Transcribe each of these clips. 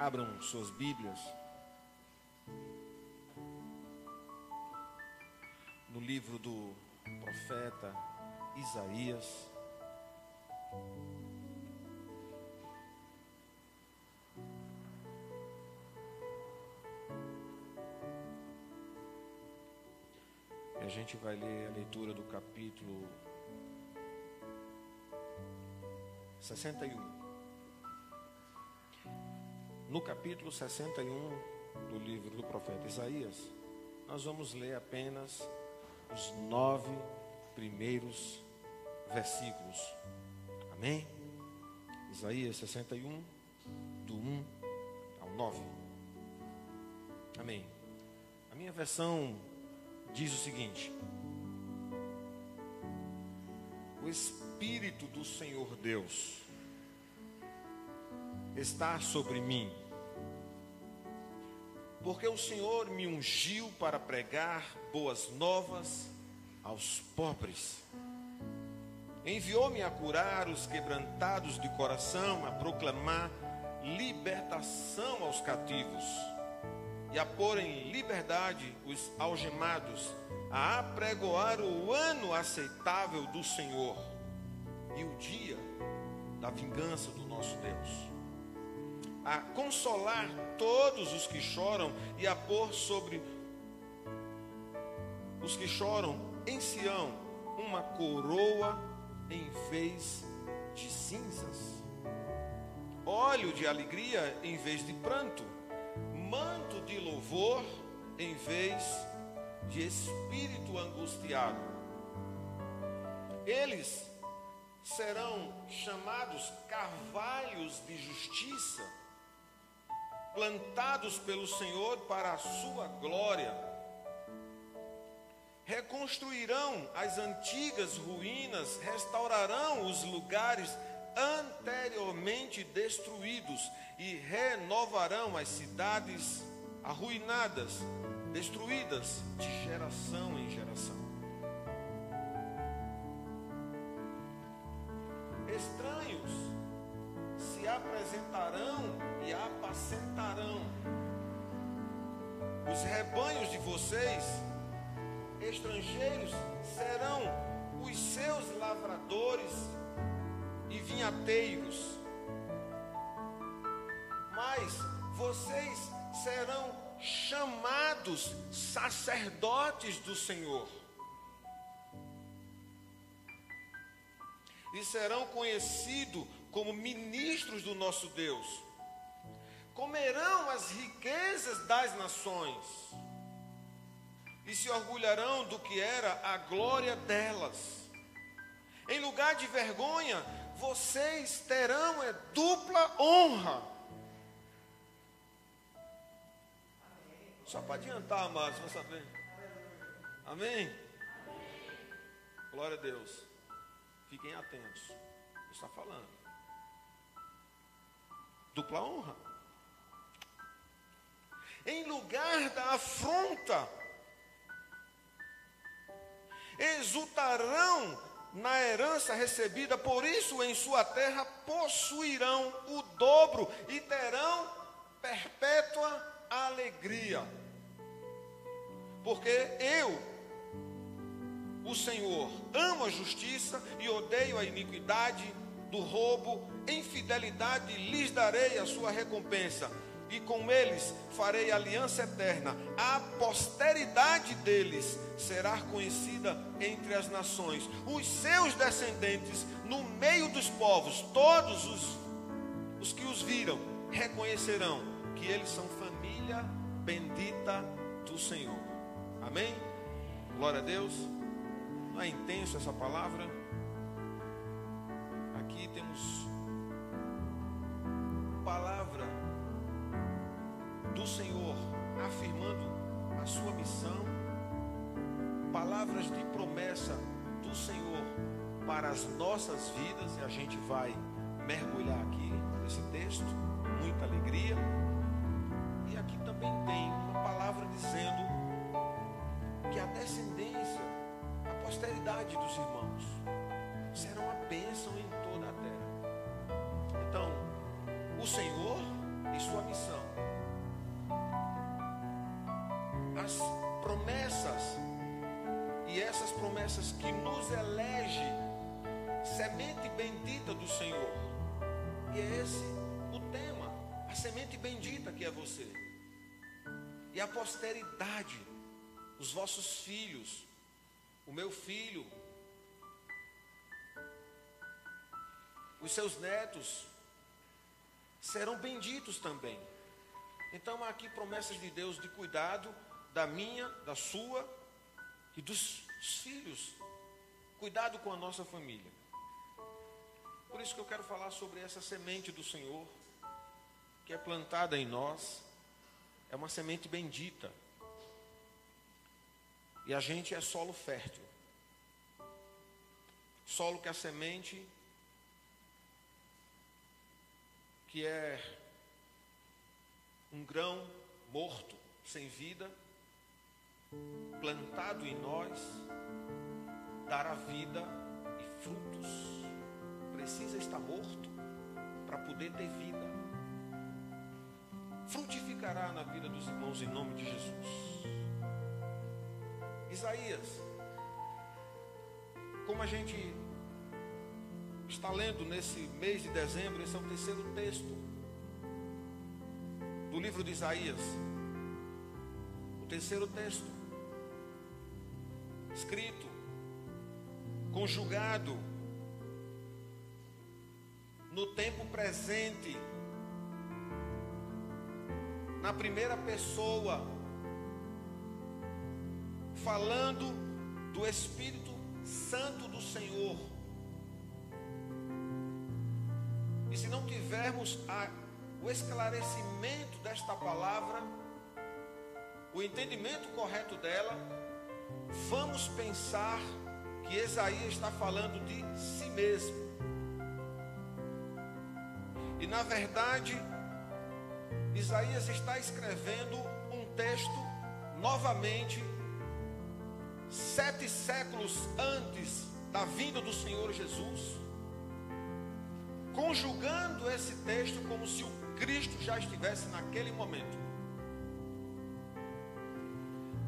Abram suas Bíblias. No livro do profeta Isaías. E a gente vai ler a leitura do capítulo 61 no capítulo 61 do livro do profeta Isaías, nós vamos ler apenas os nove primeiros versículos. Amém? Isaías 61, do 1 ao 9. Amém. A minha versão diz o seguinte: O Espírito do Senhor Deus está sobre mim porque o Senhor me ungiu para pregar boas novas aos pobres. Enviou-me a curar os quebrantados de coração, a proclamar libertação aos cativos e a pôr em liberdade os algemados, a apregoar o ano aceitável do Senhor e o dia da vingança do nosso Deus a consolar todos os que choram e a pôr sobre os que choram em Sião uma coroa em vez de cinzas, óleo de alegria em vez de pranto, manto de louvor em vez de espírito angustiado. Eles serão chamados carvalhos de justiça plantados pelo Senhor para a sua glória. Reconstruirão as antigas ruínas, restaurarão os lugares anteriormente destruídos e renovarão as cidades arruinadas, destruídas de geração em geração. Apresentarão e apacentarão os rebanhos de vocês, estrangeiros serão os seus lavradores e vinhateiros, mas vocês serão chamados sacerdotes do Senhor. E serão conhecidos como ministros do nosso Deus comerão as riquezas das nações e se orgulharão do que era a glória delas. Em lugar de vergonha, vocês terão é, dupla honra. Só para adiantar, amados, vamos saber. Amém? Glória a Deus. Fiquem atentos. Está falando. Dupla honra em lugar da afronta. Exultarão na herança recebida, por isso em sua terra possuirão o dobro e terão perpétua alegria. Porque eu, o Senhor, amo a justiça e odeio a iniquidade do roubo, em fidelidade lhes darei a sua recompensa e com eles farei aliança eterna. A posteridade deles será conhecida entre as nações. Os seus descendentes, no meio dos povos, todos os, os que os viram, reconhecerão que eles são família bendita do Senhor. Amém? Glória a Deus. Não é intenso essa palavra? Aqui temos palavra do Senhor, afirmando a sua missão, palavras de promessa do Senhor para as nossas vidas, e a gente vai mergulhar aqui nesse texto, muita alegria. Promessas que nos elege semente bendita do Senhor. E é esse o tema, a semente bendita que é você. E a posteridade, os vossos filhos, o meu filho, os seus netos serão benditos também. Então há aqui promessas de Deus de cuidado da minha, da sua e dos filhos. Cuidado com a nossa família. Por isso que eu quero falar sobre essa semente do Senhor, que é plantada em nós. É uma semente bendita. E a gente é solo fértil. Solo que a semente, que é um grão morto, sem vida, plantado em nós, dará vida e frutos. Precisa estar morto para poder ter vida. Frutificará na vida dos irmãos em nome de Jesus. Isaías, como a gente está lendo nesse mês de dezembro, esse é o terceiro texto do livro de Isaías, o terceiro texto, escrito, conjugado no tempo presente, na primeira pessoa, falando do Espírito Santo do Senhor. E se não tivermos a o esclarecimento desta palavra, o entendimento correto dela, vamos pensar que Isaías está falando de si mesmo. E na verdade, Isaías está escrevendo um texto novamente, sete séculos antes da vinda do Senhor Jesus, conjugando esse texto como se o Cristo já estivesse naquele momento.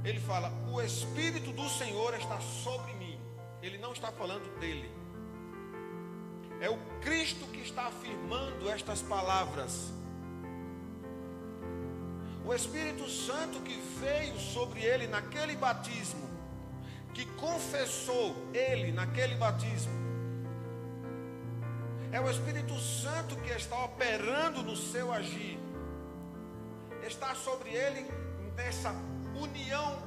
Ele fala: O Espírito do Senhor está sobre mim. Ele não está falando dele. É o Cristo que está afirmando estas palavras. O Espírito Santo que veio sobre ele naquele batismo, que confessou ele naquele batismo, é o Espírito Santo que está operando no seu agir. Está sobre ele nessa união,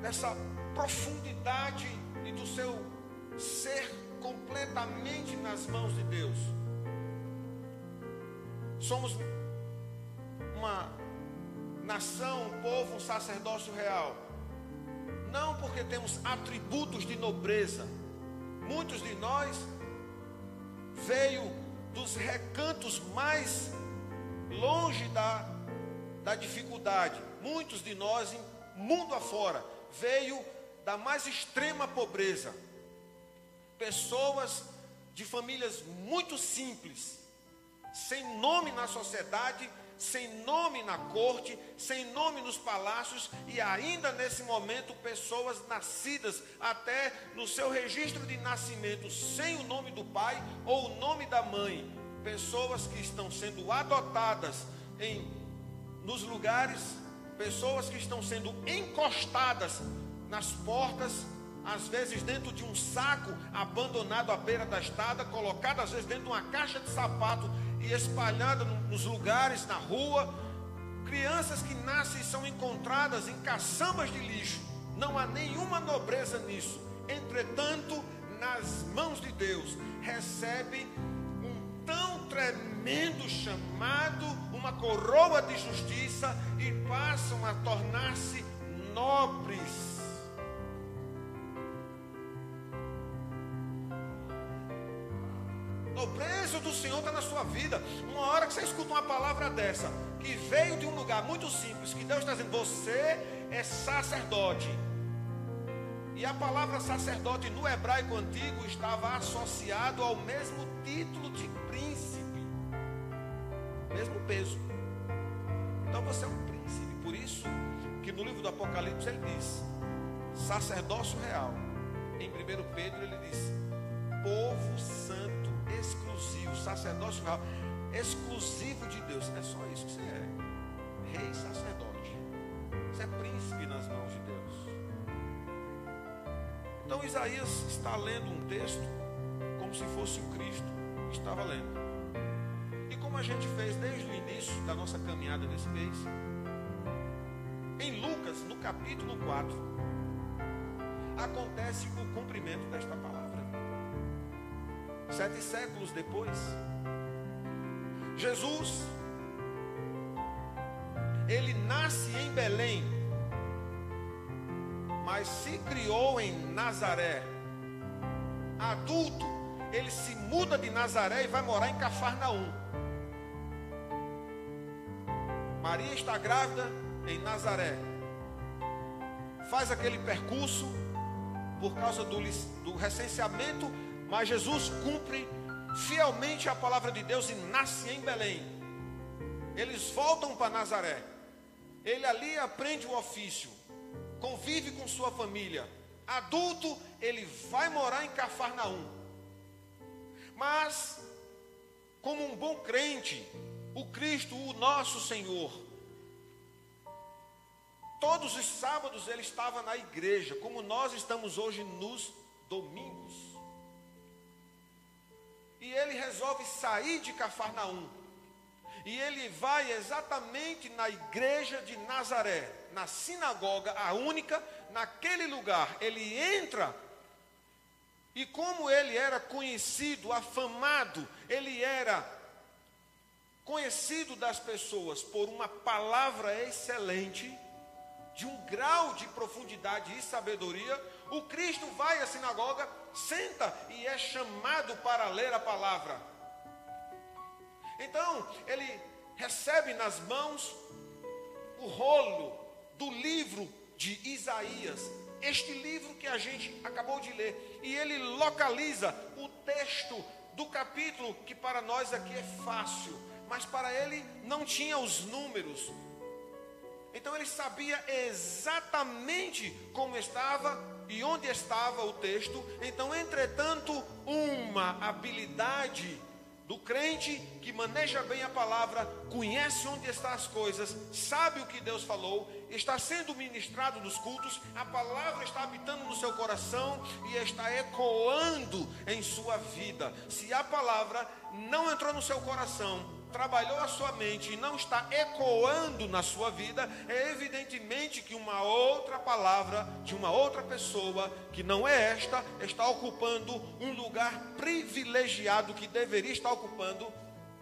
nessa profundidade e do seu ser completamente nas mãos de Deus. Somos uma nação, um povo, um sacerdócio real. Não porque temos atributos de nobreza. Muitos de nós veio dos recantos mais longe da, da dificuldade. Muitos de nós, mundo afora, veio da mais extrema pobreza. Pessoas de famílias muito simples, sem nome na sociedade, sem nome na corte, sem nome nos palácios e ainda nesse momento pessoas nascidas até no seu registro de nascimento sem o nome do pai ou o nome da mãe, pessoas que estão sendo adotadas em nos lugares, pessoas que estão sendo encostadas nas portas às vezes dentro de um saco abandonado à beira da estrada, colocado às vezes dentro de uma caixa de sapato e espalhada nos lugares, na rua. Crianças que nascem e são encontradas em caçambas de lixo. Não há nenhuma nobreza nisso. Entretanto, nas mãos de Deus, recebe um tão tremendo chamado, uma coroa de justiça e passam a tornar-se nobres nobreza do Senhor está na sua vida. Uma hora que você escuta uma palavra dessa, que veio de um lugar muito simples, que Deus está dizendo, você é sacerdote. E a palavra sacerdote no hebraico antigo estava associado ao mesmo título de príncipe, mesmo peso. Então você é um príncipe, por isso que no livro do Apocalipse ele diz sacerdócio real. Em 1 Pedro ele diz povo santo exclusivo, sacerdócio real, exclusivo de Deus. É só isso que você é. Rei sacerdote. Você é príncipe nas mãos de Deus. Então Isaías está lendo um texto como se fosse o Cristo que estava lendo. E como a gente fez desde o início da nossa caminhada nesse mês, em Lucas, no capítulo 4, acontece o cumprimento desta palavra. Sete séculos depois, Jesus, ele nasce em Belém, mas se criou em Nazaré. Adulto, ele se muda de Nazaré e vai morar em Cafarnaum. Maria está grávida em Nazaré. Faz aquele percurso por causa do, do recenseamento, mas Jesus cumpre fielmente a palavra de Deus e nasce em Belém. Eles voltam para Nazaré. Ele ali aprende o ofício, convive com sua família. Adulto, ele vai morar em Cafarnaum. Mas, como um bom crente, o Cristo, o nosso Senhor, todos os sábados ele estava na igreja, como nós estamos hoje nos domingos. E ele resolve sair de Cafarnaum. E ele vai exatamente na igreja de Nazaré, na sinagoga, a única, naquele lugar. Ele entra e como ele era conhecido, afamado, ele era conhecido das pessoas por uma palavra excelente, de um grau de profundidade e sabedoria, o Cristo vai à sinagoga senta e é chamado para ler a palavra. Então, ele recebe nas mãos o rolo do livro de Isaías, este livro que a gente acabou de ler, e ele localiza o texto do capítulo que para nós aqui é fácil, mas para ele não tinha os números. Então ele sabia exatamente como estava e onde estava o texto. Então, entretanto, uma habilidade do crente que maneja bem a palavra, conhece onde estão as coisas, sabe o que Deus falou, está sendo ministrado nos cultos, a palavra está habitando no seu coração e está ecoando em sua vida. Se a palavra não entrou no seu coração, trabalhou a sua mente e não está ecoando na sua vida, é evidentemente que uma outra palavra de uma outra pessoa, que não é esta, está ocupando um lugar privilegiado que deveria estar ocupando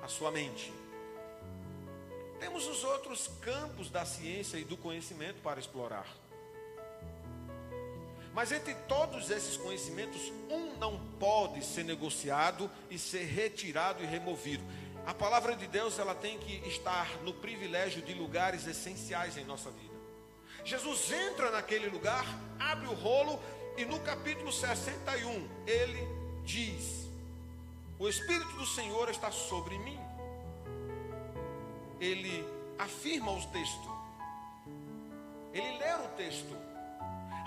a sua mente. Temos os outros campos da ciência e do conhecimento para explorar. Mas entre todos esses conhecimentos, um não pode ser negociado e ser retirado e removido. A palavra de Deus ela tem que estar no privilégio de lugares essenciais em nossa vida. Jesus entra naquele lugar, abre o rolo e no capítulo 61 ele diz: O Espírito do Senhor está sobre mim. Ele afirma o texto. Ele lê o texto.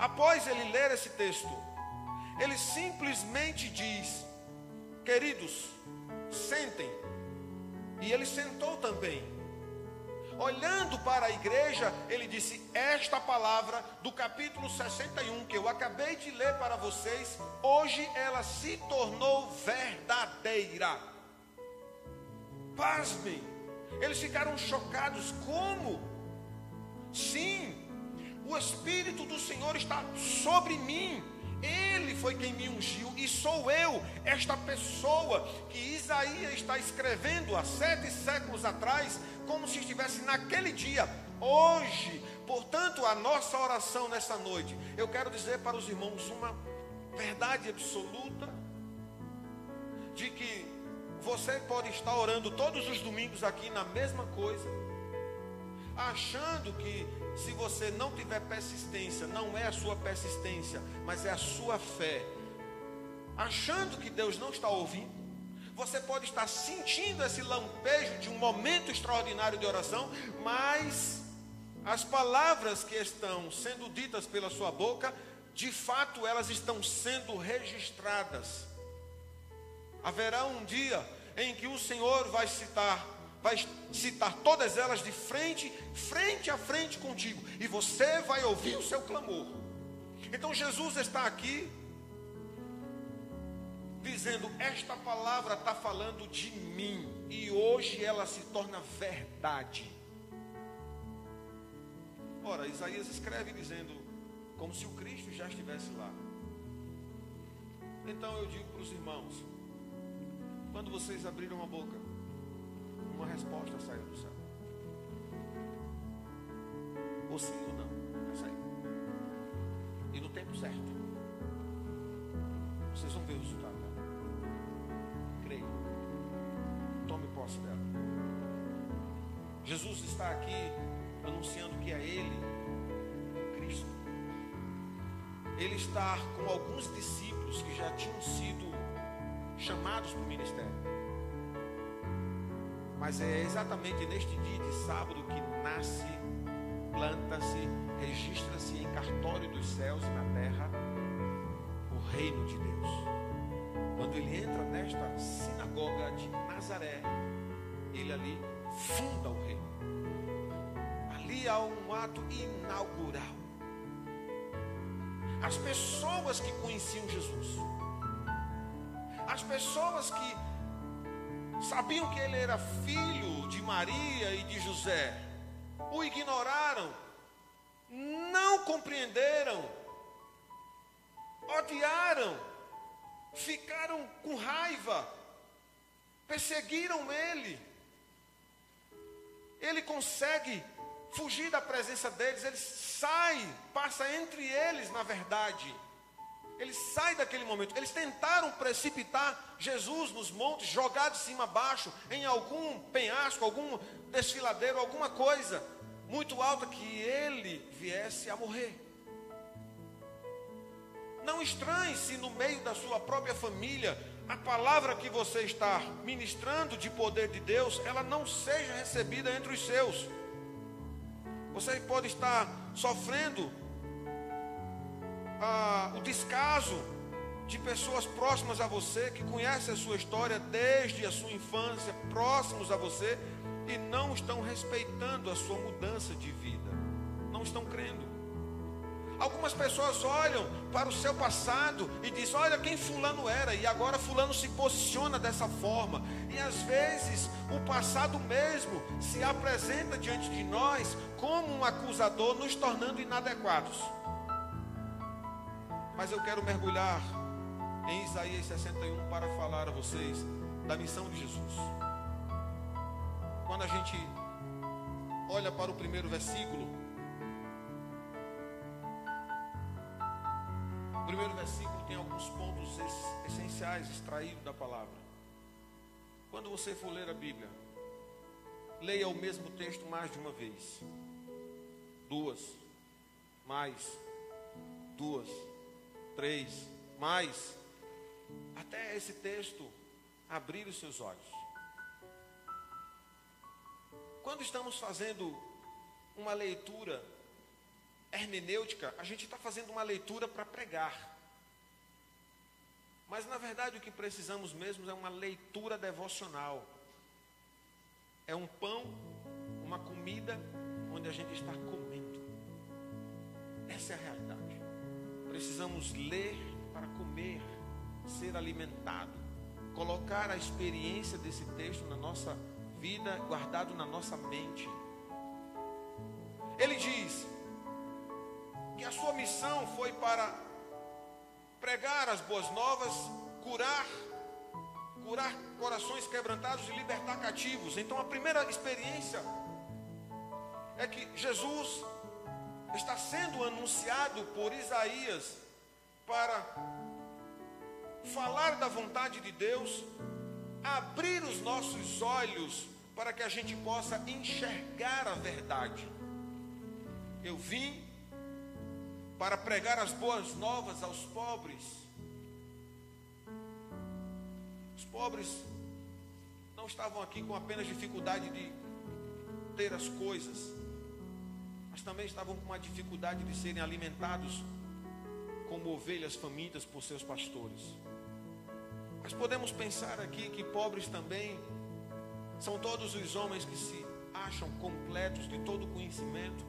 Após ele ler esse texto, ele simplesmente diz: Queridos, sentem e ele sentou também. Olhando para a igreja, ele disse: Esta palavra do capítulo 61 que eu acabei de ler para vocês, hoje ela se tornou verdadeira. Pasmem, eles ficaram chocados. Como? Sim, o Espírito do Senhor está sobre mim ele foi quem me ungiu e sou eu, esta pessoa que Isaías está escrevendo há sete séculos atrás, como se estivesse naquele dia, hoje. Portanto, a nossa oração nessa noite, eu quero dizer para os irmãos uma verdade absoluta de que você pode estar orando todos os domingos aqui na mesma coisa, achando que se você não tiver persistência, não é a sua persistência, mas é a sua fé, achando que Deus não está ouvindo, você pode estar sentindo esse lampejo de um momento extraordinário de oração, mas as palavras que estão sendo ditas pela sua boca, de fato elas estão sendo registradas. Haverá um dia em que o Senhor vai citar, vai citar todas elas de frente, frente a frente contigo, e você vai ouvir o seu clamor. Então Jesus está aqui dizendo: Esta palavra está falando de mim, e hoje ela se torna verdade. Ora, Isaías escreve dizendo, como se o Cristo já estivesse lá. Então eu digo para os irmãos: quando vocês abriram a boca, uma resposta saiu do céu. Ou sim ou não. E no tempo certo. Vocês vão ver o resultado dela. Creio. Tome posse dela. Jesus está aqui anunciando que é Ele, Cristo. Ele está com alguns discípulos que já tinham sido chamados para o ministério. Mas é exatamente neste dia de sábado que nasce, planta-se, registra-se em cartório dos céus e na terra o reino de Deus. Quando ele entra nesta sinagoga de Nazaré, ele ali funda o reino. Ali há um ato inaugural. As pessoas que conheciam Jesus, as pessoas que sabiam que ele era filho de Maria e de José, o ignoraram, não compreenderam, odiaram, ficaram com raiva, perseguiram ele. Ele consegue fugir da presença deles, ele sai, passa entre eles, na verdade. Ele sai daquele momento. Eles tentaram precipitar Jesus nos montes, jogar de cima a baixo, em algum penhasco, algum desfiladeiro, alguma coisa muito alta, que ele viesse a morrer. Não estranhe se no meio da sua própria família a palavra que você está ministrando de poder de Deus, ela não seja recebida entre os seus. Você pode estar sofrendo o descaso de pessoas próximas a você, que conhecem a sua história desde a sua infância, próximos a você, e não estão respeitando a sua mudança de vida, não estão crendo. Algumas pessoas olham para o seu passado e dizem: Olha quem Fulano era, e agora Fulano se posiciona dessa forma. E às vezes o passado mesmo se apresenta diante de nós como um acusador, nos tornando inadequados. Mas eu quero mergulhar em Isaías 61 para falar a vocês da missão de Jesus. Quando a gente olha para o primeiro versículo, O primeiro versículo tem alguns pontos essenciais extraídos da palavra. Quando você for ler a Bíblia, leia o mesmo texto mais de uma vez. Duas, mais, duas, três, mais, até esse texto abrir os seus olhos. Quando estamos fazendo uma leitura hermenêutica, a gente está fazendo uma leitura para pregar. Mas na verdade o que precisamos mesmo é uma leitura devocional. É um pão, uma comida onde a gente está comendo. Essa é a realidade. Precisamos ler para comer, ser alimentado, colocar a experiência desse texto na nossa vida, guardado na nossa mente. Ele diz: que a sua missão foi para pregar as boas novas, curar, curar corações quebrantados e libertar cativos. Então a primeira experiência é que Jesus está sendo anunciado por Isaías para falar da vontade de Deus, abrir os nossos olhos para que a gente possa enxergar a verdade. Eu vim para pregar as boas novas aos pobres. Os pobres não estavam aqui com apenas dificuldade de ter as coisas. Mas também estavam com uma dificuldade de serem alimentados como ovelhas famintas por seus pastores. Mas podemos pensar aqui que pobres também são todos os homens que se acham completos de todo conhecimento,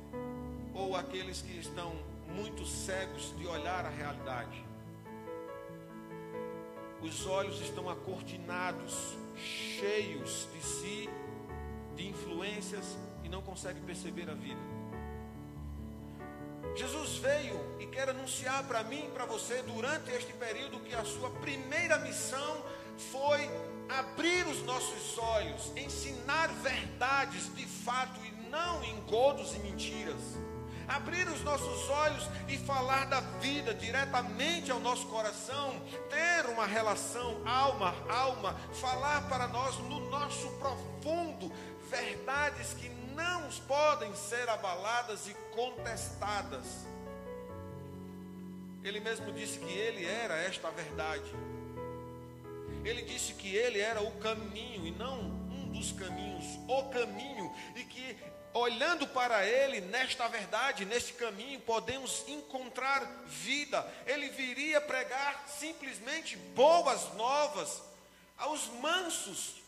ou aqueles que estão muito cegos de olhar a realidade. Os olhos estão acortinados, cheios de si, de influências e não conseguem perceber a vida. Jesus veio e quer anunciar para mim e para você durante este período que a sua primeira missão foi abrir os nossos olhos, ensinar verdades de fato e não engodos e mentiras. Abrir os nossos olhos e falar da vida diretamente ao nosso coração, ter uma relação alma alma, falar para nós no nosso profundo verdades que não podem ser abaladas e contestadas. Ele mesmo disse que ele era esta verdade. Ele disse que ele era o caminho e não um dos caminhos, o caminho, e que olhando para ele, nesta verdade, neste caminho, podemos encontrar vida. Ele viria pregar simplesmente boas novas aos mansos,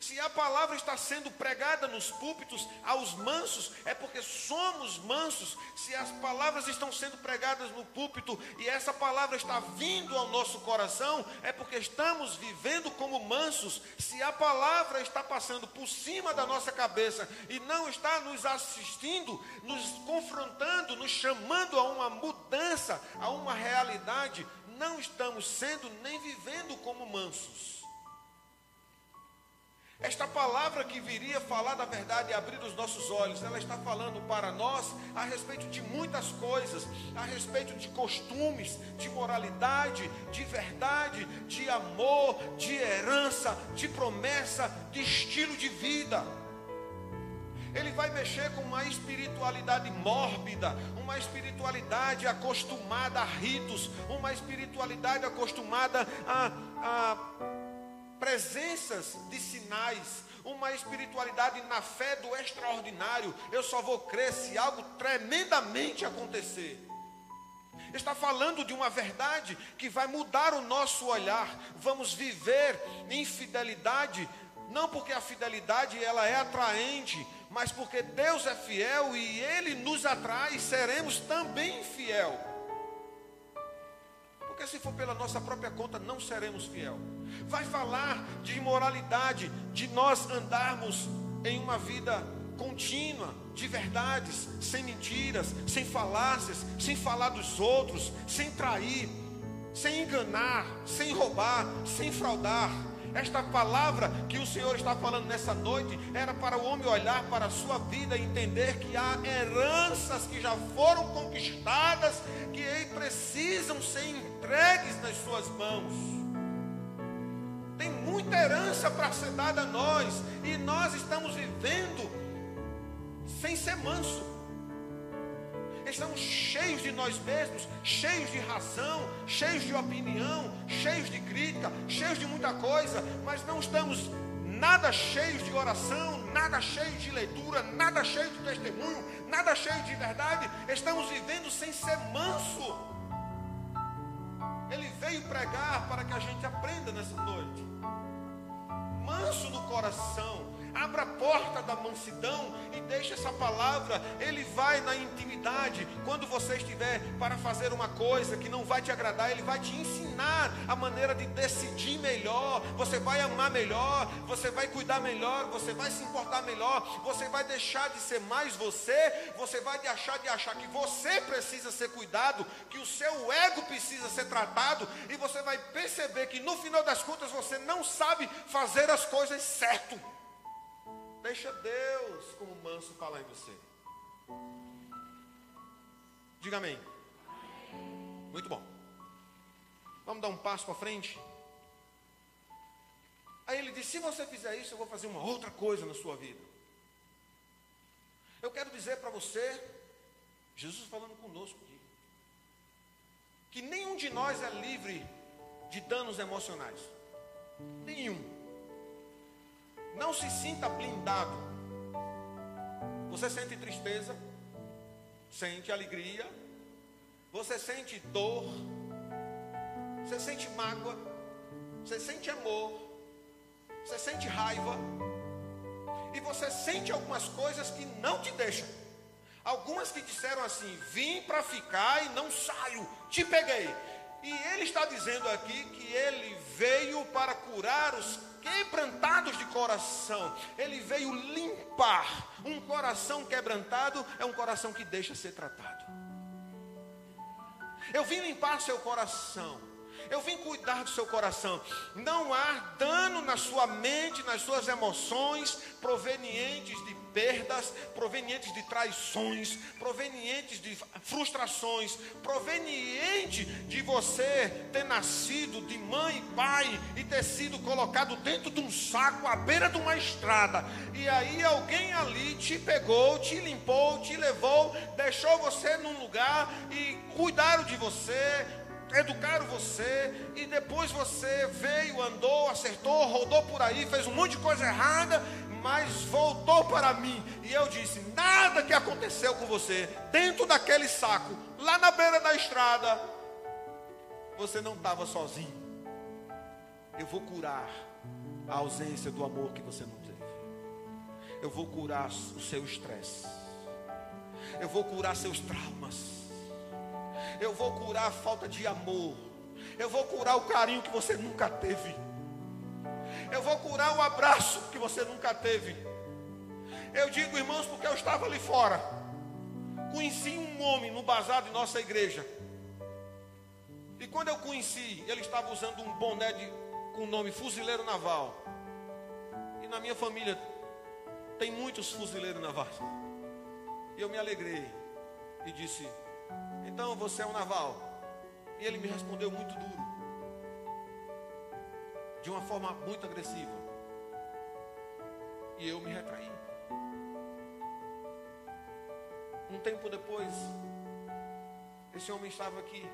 se a palavra está sendo pregada nos púlpitos aos mansos, é porque somos mansos. Se as palavras estão sendo pregadas no púlpito e essa palavra está vindo ao nosso coração, é porque estamos vivendo como mansos. Se a palavra está passando por cima da nossa cabeça e não está nos assistindo, nos confrontando, nos chamando a uma mudança, a uma realidade, não estamos sendo nem vivendo como mansos. Esta palavra que viria falar da verdade e abrir os nossos olhos, ela está falando para nós a respeito de muitas coisas, a respeito de costumes, de moralidade, de verdade, de amor, de herança, de promessa, de estilo de vida. Ele vai mexer com uma espiritualidade mórbida, uma espiritualidade acostumada a ritos, uma espiritualidade acostumada a, a presenças de sinais, uma espiritualidade na fé do extraordinário. Eu só vou crer se algo tremendamente acontecer. Está falando de uma verdade que vai mudar o nosso olhar. Vamos viver em fidelidade, não porque a fidelidade ela é atraente, mas porque Deus é fiel e ele nos atrai, seremos também fiel. Porque se for pela nossa própria conta, não seremos fiel vai falar de imoralidade, de nós andarmos em uma vida contínua, de verdades, sem mentiras, sem falácias, sem falar dos outros, sem trair, sem enganar, sem roubar, sem fraudar. Esta palavra que o Senhor está falando nessa noite era para o homem olhar para a sua vida e entender que há heranças que já foram conquistadas, que precisam ser entregues nas suas mãos muita herança para ser dada a nós, e nós estamos vivendo sem ser manso. Estamos cheios de nós mesmos, cheios de razão, cheios de opinião, cheios de crítica, cheios de muita coisa, mas não estamos nada cheios de oração, nada cheios de leitura, nada cheio de testemunho, nada cheio de verdade. Estamos vivendo sem ser manso. Ele veio pregar para que a gente aprenda nessa noite manso no coração, Abra a porta da mansidão e deixe essa palavra. Ele vai na intimidade. Quando você estiver para fazer uma coisa que não vai te agradar, ele vai te ensinar a maneira de decidir melhor. Você vai amar melhor, você vai cuidar melhor, você vai se importar melhor, você vai deixar de ser mais você, você vai deixar de achar que você precisa ser cuidado, que o seu ego precisa ser tratado, e você vai perceber que no final das contas você não sabe fazer as coisas certo. Deixa Deus como manso falar em você. Diga amém. Muito bom. Vamos dar um passo para frente. Aí ele disse: Se você fizer isso, eu vou fazer uma outra coisa na sua vida. Eu quero dizer para você, Jesus falando conosco aqui, que nenhum de nós é livre de danos emocionais. Nenhum. Não se sinta blindado. Você sente tristeza, sente alegria, você sente dor, você sente mágoa, você sente amor, você sente raiva, e você sente algumas coisas que não te deixam. Algumas que disseram assim: vim para ficar e não saio, te peguei. E ele está dizendo aqui que ele veio para curar os quebrantados de coração. Ele veio limpar. Um coração quebrantado é um coração que deixa ser tratado. Eu vim limpar seu coração. Eu vim cuidar do seu coração. Não há dano na sua mente, nas suas emoções, provenientes de perdas, provenientes de traições, provenientes de frustrações, proveniente de você ter nascido de mãe e pai e ter sido colocado dentro de um saco à beira de uma estrada. E aí alguém ali te pegou, te limpou, te levou, deixou você num lugar e cuidaram de você, educaram você e depois você veio, andou, acertou, rodou por aí, fez um monte de coisa errada, mas voltou para mim e eu disse: nada que aconteceu com você dentro daquele saco, lá na beira da estrada, você não estava sozinho. Eu vou curar a ausência do amor que você não teve. Eu vou curar o seu estresse. Eu vou curar seus traumas eu vou curar a falta de amor. Eu vou curar o carinho que você nunca teve. Eu vou curar o abraço que você nunca teve. Eu digo, irmãos, porque eu estava ali fora. Conheci um homem no bazar de nossa igreja. E quando eu conheci, ele estava usando um boné de, com o nome Fuzileiro Naval. E na minha família tem muitos fuzileiros navais. E eu me alegrei e disse: então você é um naval. E ele me respondeu muito duro, de uma forma muito agressiva. E eu me retraí. Um tempo depois, esse homem estava aqui,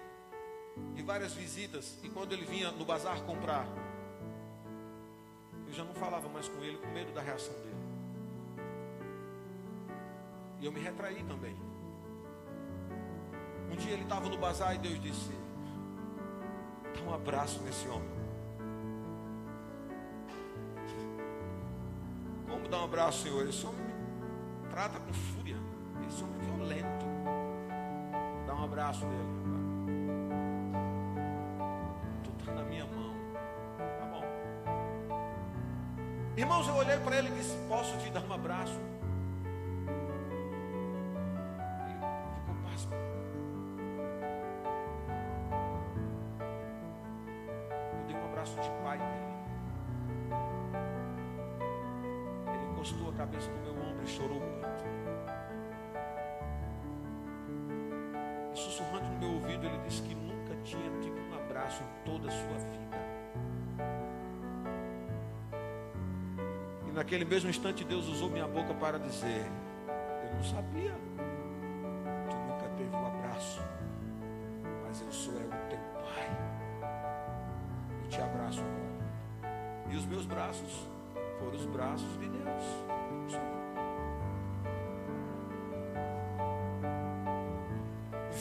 de várias visitas, e quando ele vinha no bazar comprar, eu já não falava mais com ele, com medo da reação dele. E eu me retraí também. Um dia ele estava no bazar e Deus disse: Dá um abraço nesse homem. Como dar um abraço, Senhor? Esse homem me trata com fúria. Esse homem é violento. Dá um abraço nele. Tu está na minha mão. Tá bom. Irmãos, eu olhei para ele e disse: Posso te dar um abraço? Mesmo instante, Deus usou minha boca para dizer: Eu não sabia. Tu nunca teve um abraço, mas eu sou é o teu pai. Eu te abraço agora. E os meus braços foram os braços de Deus.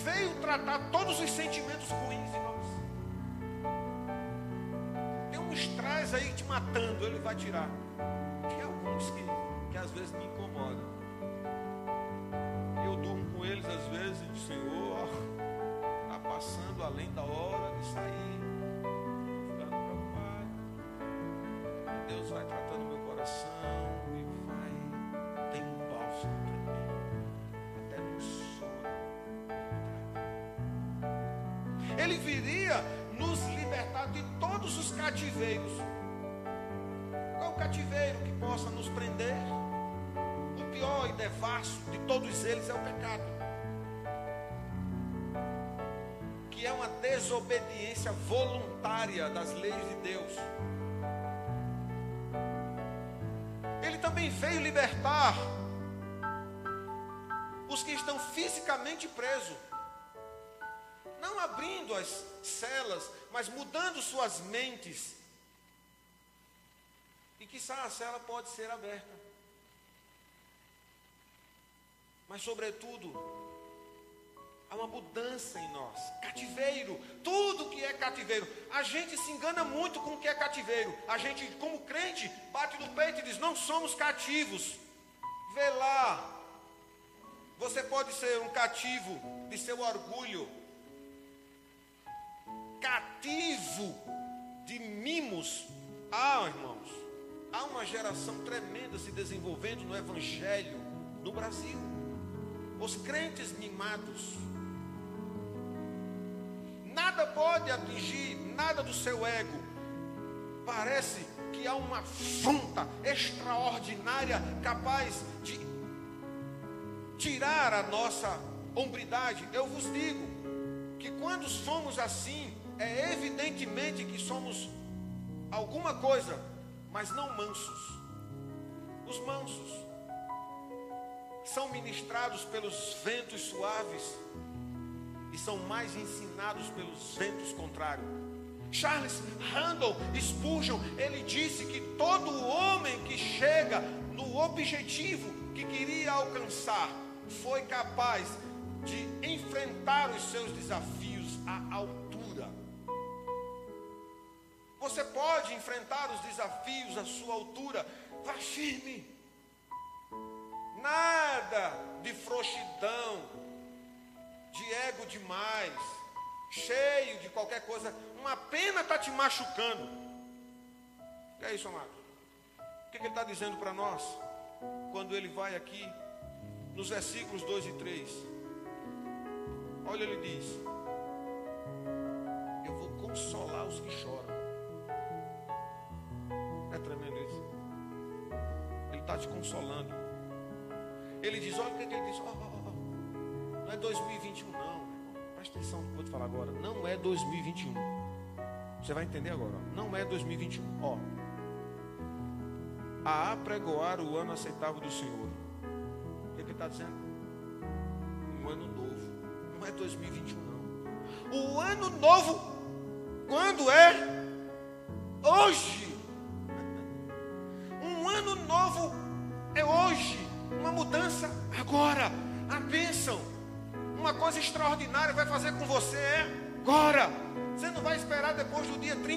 Veio tratar todos os sentimentos ruins em nós. Tem um estresse aí te matando, ele vai tirar que, que às vezes me incomodam. Eu durmo com eles às vezes e digo, Senhor, está passando além da hora de sair. Ficando preocupado. Deus vai tratando meu coração e vai. Tem um bálsamo para mim. Até no sono. Ele viria nos libertar de todos os cativeiros cativeiro que possa nos prender. O pior e devasso de todos eles é o pecado, que é uma desobediência voluntária das leis de Deus. Ele também veio libertar os que estão fisicamente presos, não abrindo as celas, mas mudando suas mentes e que a cela pode ser aberta. Mas, sobretudo, Há uma mudança em nós. Cativeiro, tudo que é cativeiro. A gente se engana muito com o que é cativeiro. A gente, como crente, bate no peito e diz: não somos cativos. Vê lá. Você pode ser um cativo de seu orgulho, cativo de mimos. Ah, irmãos, há uma geração tremenda se desenvolvendo no Evangelho no Brasil. Os crentes mimados nada pode atingir nada do seu ego. Parece que há uma afronta extraordinária capaz de tirar a nossa hombridade. Eu vos digo que quando somos assim, é evidentemente que somos alguma coisa, mas não mansos. Os mansos são ministrados pelos ventos suaves e são mais ensinados pelos ventos contrários. Charles Randall Spurgeon, ele disse que todo homem que chega no objetivo que queria alcançar foi capaz de enfrentar os seus desafios à altura. Você pode enfrentar os desafios à sua altura, vá firme. Nada de frouxidão, de ego demais, cheio de qualquer coisa, uma pena está te machucando. O que é isso, amado? O que, que ele está dizendo para nós? Quando ele vai aqui, nos versículos 2 e 3. Olha, ele diz: Eu vou consolar os que choram. Está te consolando. Ele diz: Olha o que, ele diz. Oh, não é 2021, não. Presta atenção no que eu vou te falar agora. Não é 2021. Você vai entender agora. Não é 2021. Ó. A apregoar o ano aceitável do Senhor. O que, é que ele está dizendo? Um ano novo. Não é 2021, não. O ano novo, quando é? Hoje.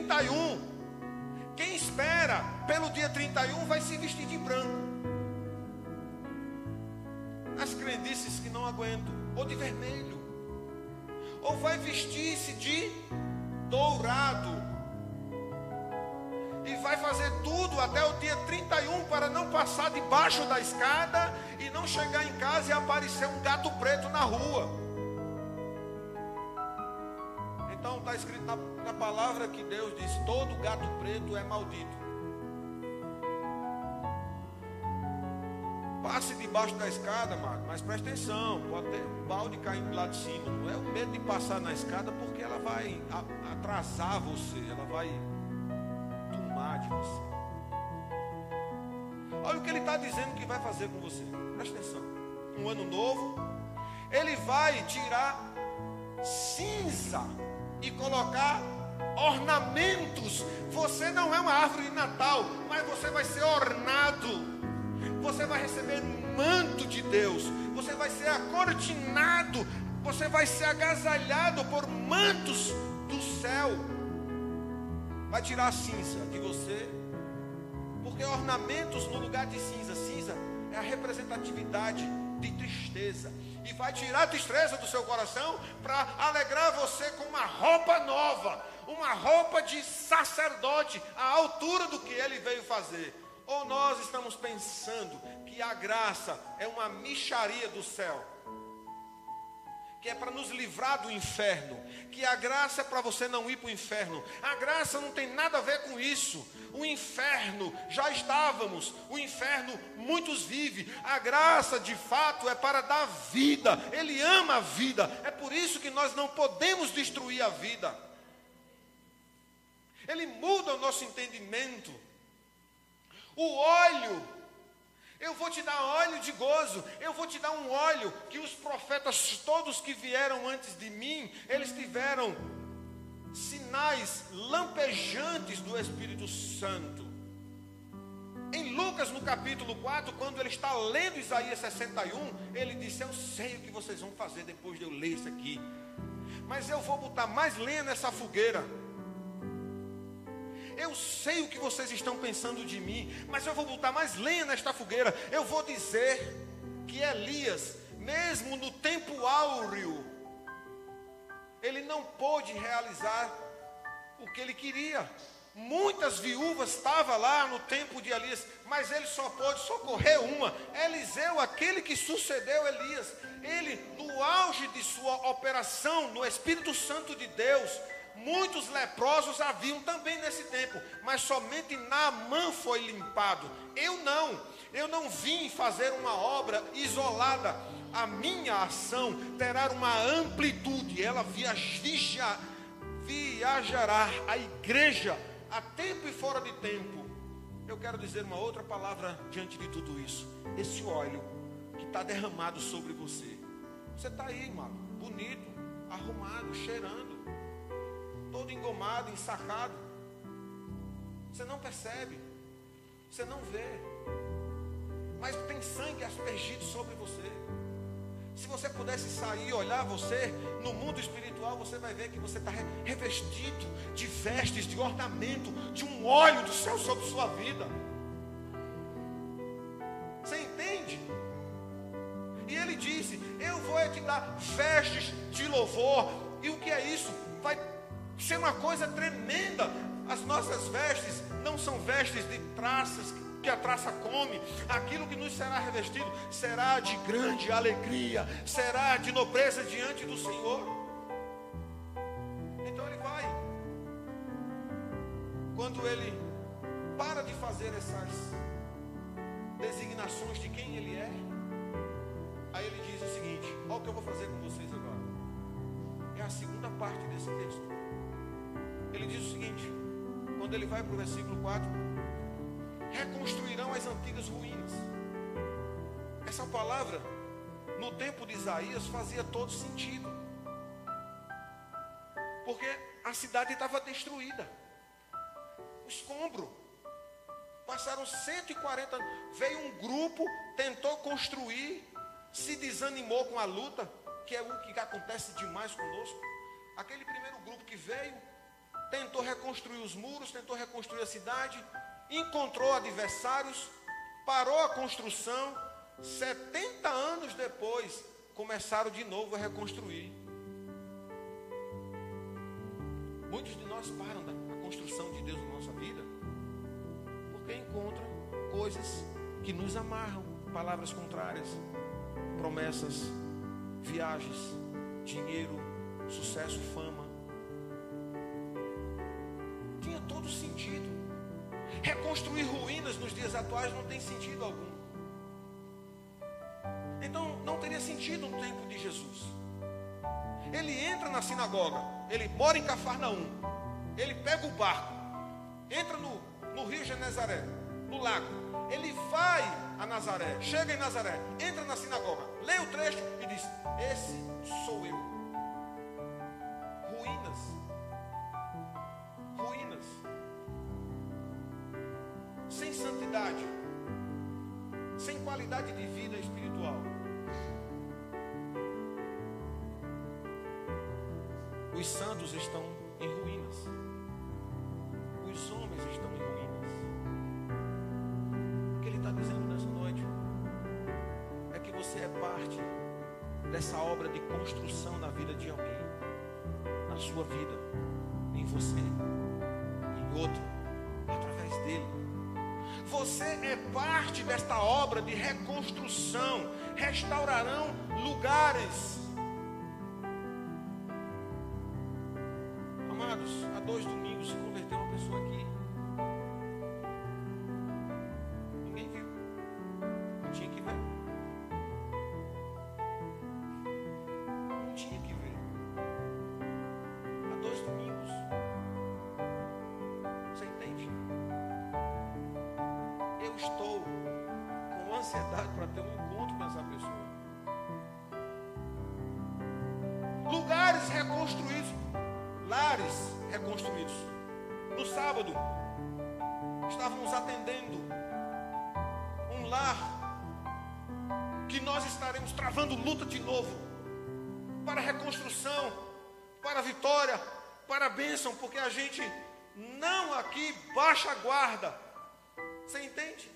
31. Quem espera pelo dia 31 vai se vestir de branco. As crendices que não aguentam, ou de vermelho, ou vai vestir-se de dourado, e vai fazer tudo até o dia 31 para não passar debaixo da escada e não chegar em casa e aparecer um gato preto na rua. Está escrito na, na palavra que Deus diz: todo gato preto é maldito. Passe debaixo da escada, Marco, mas preste atenção, pode ter um balde caindo lá de cima. Não é o medo de passar na escada porque ela vai atrasar você, ela vai tomar de você. Olha o que ele está dizendo que vai fazer com você. Presta atenção. Um ano novo, ele vai tirar cinza e colocar ornamentos. Você não é uma árvore de Natal, mas você vai ser ornado. Você vai receber manto de Deus. Você vai ser acortinado. Você vai ser agasalhado por mantos do céu. Vai tirar a cinza de você. Porque ornamentos no lugar de cinza. Cinza é a representatividade de tristeza. E vai tirar a tristeza do seu coração para alegrar você com uma roupa nova, uma roupa de sacerdote, à altura do que ele veio fazer. Ou nós estamos pensando que a graça é uma micharia do céu, que é para nos livrar do inferno, que a graça é para você não ir para o inferno. A graça não tem nada a ver com isso. O inferno já estávamos, o inferno muitos vivem. A graça de fato é para dar vida. Ele ama a vida. É por isso que nós não podemos destruir a vida. Ele muda o nosso entendimento. O óleo eu vou te dar óleo de gozo, eu vou te dar um óleo que os profetas todos que vieram antes de mim, eles tiveram sinais lampejantes do Espírito Santo. Em Lucas, no capítulo 4, quando ele está lendo Isaías 61, ele disse: Eu sei o que vocês vão fazer depois de eu ler isso aqui, mas eu vou botar mais lenha nessa fogueira. Eu sei o que vocês estão pensando de mim, mas eu vou botar mais lenha nesta fogueira. Eu vou dizer que Elias, mesmo no tempo áureo, ele não pôde realizar o que ele queria. Muitas viúvas estavam lá no tempo de Elias, mas ele só pôde socorrer uma. Eliseu, aquele que sucedeu Elias, ele, no auge de sua operação no Espírito Santo de Deus, muitos leprosos haviam também nesse tempo, mas somente Naamã foi limpado. Eu não, eu não vim fazer uma obra isolada. A minha ação terá uma amplitude, ela viaja, viajará a igreja a tempo e fora de tempo. Eu quero dizer uma outra palavra diante de tudo isso. Esse óleo que está derramado sobre você. Você está aí, mano, bonito, arrumado, cheirando, todo engomado, ensacado. Você não percebe, você não vê, mas tem sangue aspergido sobre você. Se você pudesse sair e olhar você no mundo espiritual, você vai ver que você está revestido de vestes, de ornamento, de um óleo do céu sobre sua vida. Você entende? E ele disse: Eu vou te dar vestes de louvor. E o que é isso? Vai ser uma coisa tremenda. As nossas vestes não são vestes de traças que a traça come, aquilo que nos será revestido será de grande alegria, será de nobreza diante do Senhor. Então ele vai. Quando ele para de fazer essas designações de quem ele é, aí ele diz o seguinte: Olha o que eu vou fazer com vocês agora. É a segunda parte desse texto. Ele diz o seguinte: quando ele vai para o versículo 4 reconstruirão as antigas ruínas. Essa palavra, no tempo de Isaías, fazia todo sentido. Porque a cidade estava destruída. O escombro. Passaram 140 anos. Veio um grupo, tentou construir, se desanimou com a luta, que é o que acontece demais conosco. Aquele primeiro grupo que veio, tentou reconstruir os muros, tentou reconstruir a cidade, encontrou adversários, parou a construção, 70 anos depois, começaram de novo a reconstruir. Muitos de nós param da construção de Deus na nossa vida, porque encontram coisas que nos amarram, palavras contrárias, promessas, viagens, dinheiro, sucesso, fama. Tinha todo sentido. Reconstruir ruínas nos dias atuais não tem sentido algum. Então não teria sentido no tempo de Jesus. Ele entra na sinagoga, ele mora em Cafarnaum, ele pega o barco, entra no, no rio Genezaré, no lago, ele vai a Nazaré, chega em Nazaré, entra na sinagoga, lê o trecho e diz: Esse sou eu. Sem qualidade de vida espiritual. Os santos estão em ruínas. Os homens estão em ruínas. O que ele está dizendo nessa noite é que você é parte dessa obra de construção na vida de alguém, na sua vida, em você, em outro, através dele. Você é parte desta obra de reconstrução. Restaurarão lugares. Amados, há dois domingos Reconstruídos, lares reconstruídos. No sábado, estávamos atendendo um lar que nós estaremos travando luta de novo para reconstrução, para vitória, para bênção, porque a gente não aqui baixa a guarda. Você entende?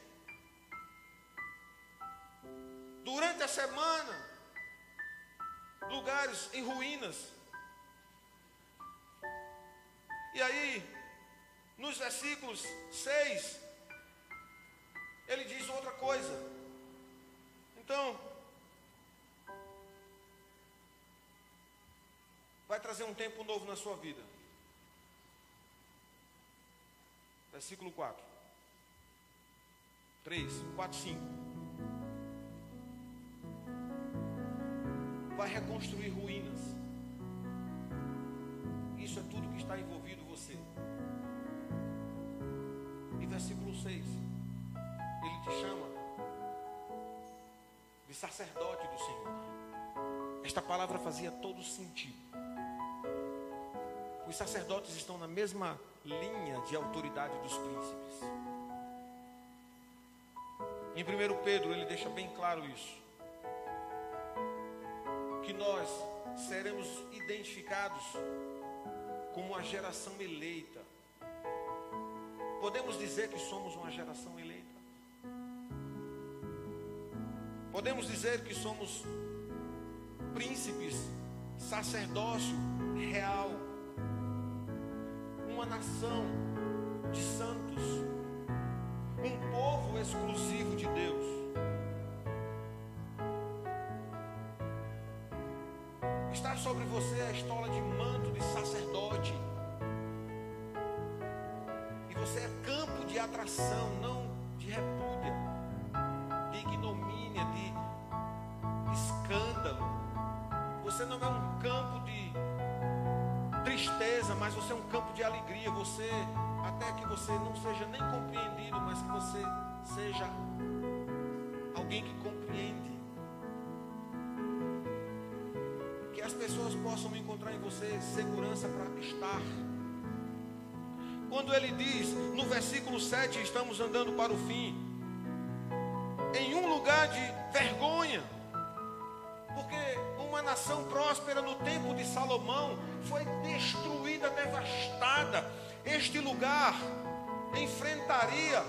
Durante a semana, lugares em ruínas. E aí, nos versículos 6, ele diz outra coisa. Então, vai trazer um tempo novo na sua vida. Versículo 4. 3, 4, 5. Vai reconstruir ruínas. Isso é tudo que está envolvido versículo 6. Ele te chama de sacerdote do Senhor. Esta palavra fazia todo sentido. Os sacerdotes estão na mesma linha de autoridade dos príncipes. Em 1 Pedro, ele deixa bem claro isso. Que nós seremos identificados como uma geração eleita. Podemos dizer que somos uma geração eleita. Podemos dizer que somos príncipes, sacerdócio real, uma nação de santos, um povo exclusivo de Deus. Está sobre você a estola de manto de sacerdote. Você é campo de atração, não de repúdia, de ignomínia, de escândalo. Você não é um campo de tristeza, mas você é um campo de alegria. Você, até que você não seja nem compreendido, mas que você seja alguém que compreende. Que as pessoas possam encontrar em você segurança para estar. Quando ele diz, no versículo 7, estamos andando para o fim, em um lugar de vergonha, porque uma nação próspera no tempo de Salomão foi destruída, devastada. Este lugar enfrentaria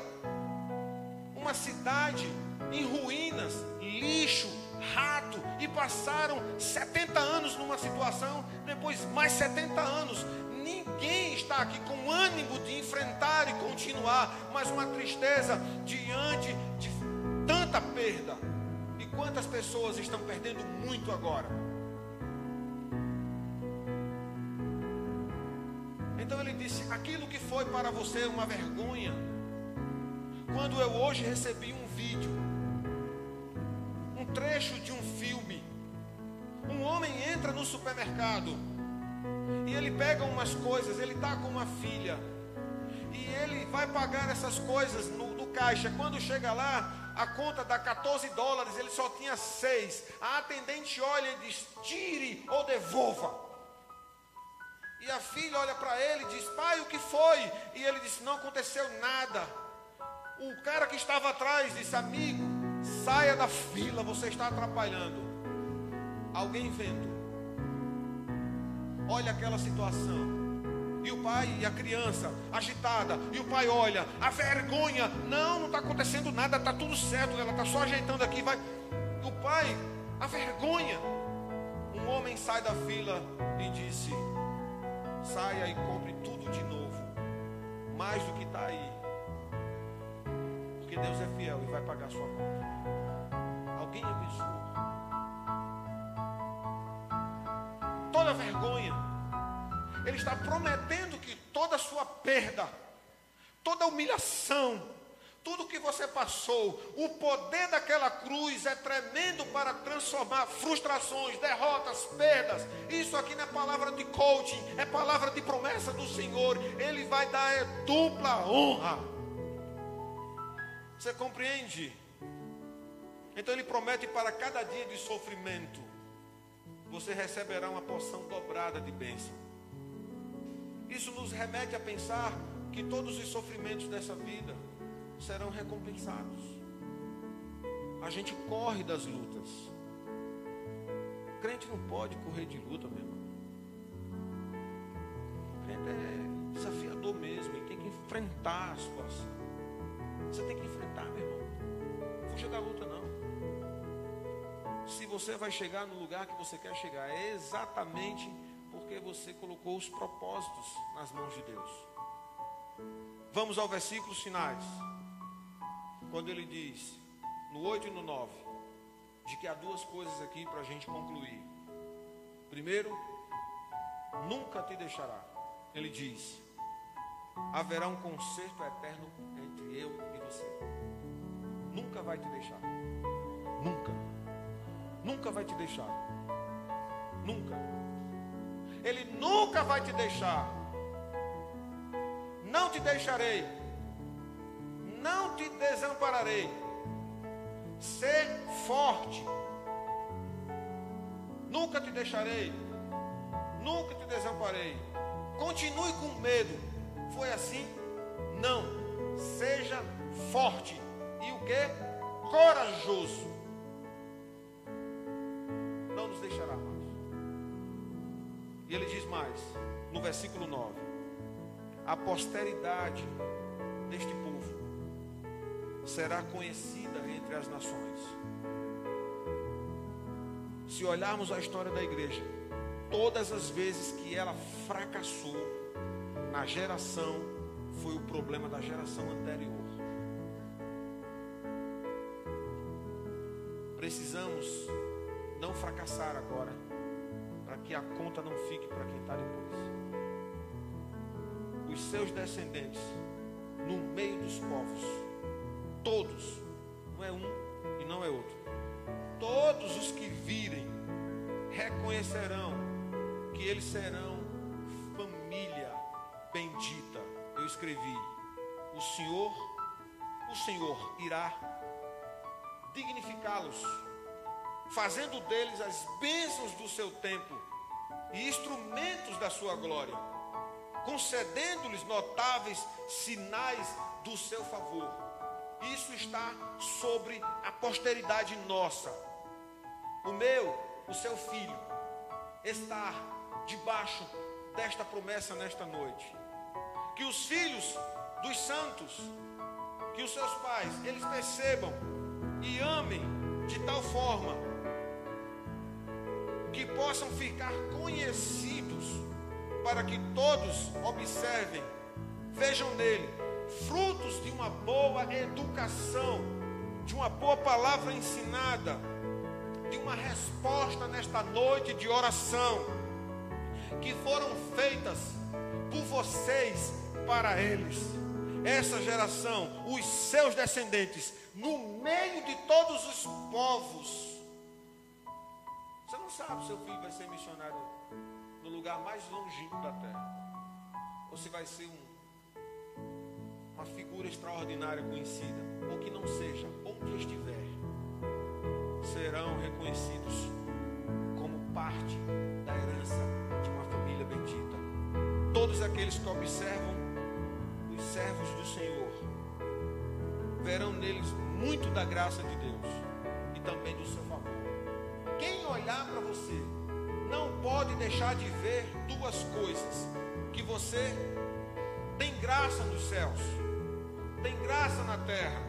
uma cidade em ruínas, lixo, rato, e passaram 70 anos numa situação, depois mais 70 anos. Ninguém está aqui com ânimo de enfrentar e continuar, mas uma tristeza diante de tanta perda. E quantas pessoas estão perdendo muito agora? Então ele disse: aquilo que foi para você uma vergonha, quando eu hoje recebi um vídeo, um trecho de um filme, um homem entra no supermercado e ele pega umas coisas, ele está com uma filha e ele vai pagar essas coisas no, no caixa. Quando chega lá, a conta dá 14 dólares, ele só tinha 6. A atendente olha e diz: tire ou devolva. E a filha olha para ele e diz: Pai, o que foi? E ele disse: Não aconteceu nada. O cara que estava atrás disse: Amigo, saia da fila, você está atrapalhando. Alguém vendo. Olha aquela situação. E o pai e a criança agitada. E o pai olha, a vergonha. Não, não está acontecendo nada, está tudo certo. Ela está só ajeitando aqui. Vai. O pai, a vergonha. Um homem sai da fila e disse: Saia e compre tudo de novo. Mais do que está aí. Porque Deus é fiel e vai pagar a sua conta. Alguém abençoou. Toda vergonha. Ele está prometendo que toda a sua perda, toda humilhação, tudo que você passou, o poder daquela cruz é tremendo para transformar frustrações, derrotas, perdas. Isso aqui não é palavra de coaching, é palavra de promessa do Senhor. Ele vai dar dupla honra. Você compreende? Então ele promete para cada dia de sofrimento, você receberá uma porção dobrada de bênção. Isso nos remete a pensar que todos os sofrimentos dessa vida serão recompensados. A gente corre das lutas. O crente não pode correr de luta, meu irmão. O crente é desafiador mesmo, ele tem que enfrentar a situação. Você tem que enfrentar, meu irmão. Fuja da luta, não. Se você vai chegar no lugar que você quer chegar, é exatamente porque você colocou os propósitos nas mãos de Deus. Vamos ao versículos finais. Quando ele diz, no 8 e no 9, de que há duas coisas aqui para a gente concluir. Primeiro, nunca te deixará. Ele diz: haverá um conserto eterno entre eu e você. Nunca vai te deixar. Nunca. Nunca vai te deixar. Nunca. Ele nunca vai te deixar. Não te deixarei. Não te desampararei. Ser forte. Nunca te deixarei. Nunca te desamparei. Continue com medo. Foi assim? Não. Seja forte. E o que? Corajoso. Mais, no versículo 9: A posteridade deste povo será conhecida entre as nações. Se olharmos a história da igreja, todas as vezes que ela fracassou na geração, foi o problema da geração anterior. Precisamos não fracassar agora, que a conta não fique para quem está depois. Os seus descendentes, no meio dos povos, todos, não é um e não é outro, todos os que virem reconhecerão que eles serão família bendita. Eu escrevi: o Senhor, o Senhor irá dignificá-los, fazendo deles as bênçãos do seu tempo e instrumentos da sua glória, concedendo-lhes notáveis sinais do seu favor. Isso está sobre a posteridade nossa. O meu, o seu filho, está debaixo desta promessa nesta noite. Que os filhos dos santos, que os seus pais, eles percebam e amem de tal forma que possam ficar conhecidos para que todos observem, vejam nele frutos de uma boa educação, de uma boa palavra ensinada, de uma resposta nesta noite de oração, que foram feitas por vocês para eles. Essa geração, os seus descendentes, no meio de todos os povos. Sabe se seu filho vai ser missionário no lugar mais longínquo da terra, ou se vai ser um, uma figura extraordinária conhecida, ou que não seja, onde estiver, serão reconhecidos como parte da herança de uma família bendita. Todos aqueles que observam os servos do Senhor verão neles muito da graça de Deus e também do seu favor. Quem olhar para você não pode deixar de ver duas coisas: que você tem graça nos céus, tem graça na terra,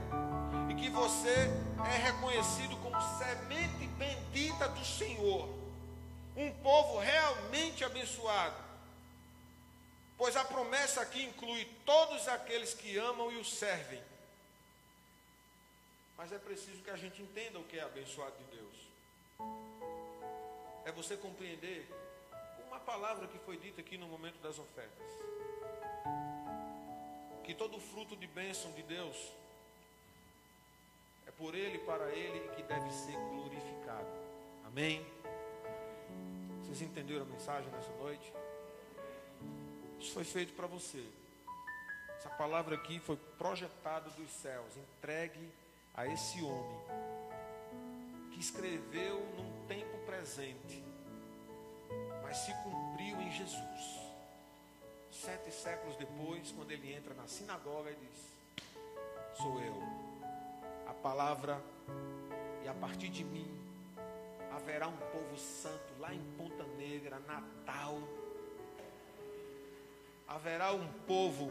e que você é reconhecido como semente bendita do Senhor, um povo realmente abençoado. Pois a promessa aqui inclui todos aqueles que amam e o servem. Mas é preciso que a gente entenda o que é abençoado de Deus. É você compreender uma palavra que foi dita aqui no momento das ofertas. Que todo fruto de bênção de Deus é por Ele, para Ele e que deve ser glorificado. Amém? Vocês entenderam a mensagem nessa noite? Isso foi feito para você. Essa palavra aqui foi projetada dos céus, entregue a esse homem que escreveu num presente, mas se cumpriu em Jesus. Sete séculos depois, quando ele entra na sinagoga e diz: Sou eu. A palavra E a partir de mim haverá um povo santo lá em Ponta Negra, Natal. Haverá um povo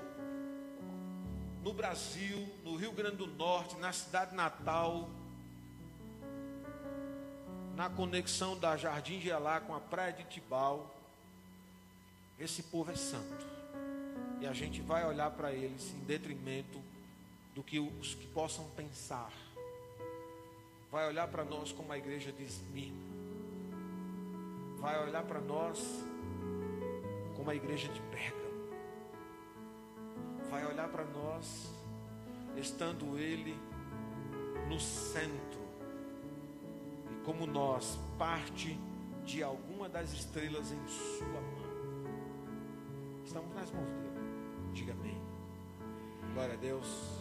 no Brasil, no Rio Grande do Norte, na cidade natal, na conexão da Jardim Gelá com a Praia de Tibau. Esse povo é santo. E a gente vai olhar para eles em detrimento do que os que possam pensar. Vai olhar para nós como a igreja de Esmirna. Vai olhar para nós como a igreja de Pérgamo. Vai olhar para nós estando ele no centro. Como nós, parte de alguma das estrelas em sua mão. Estamos nas mãos dele. Diga amém. Glória a Deus.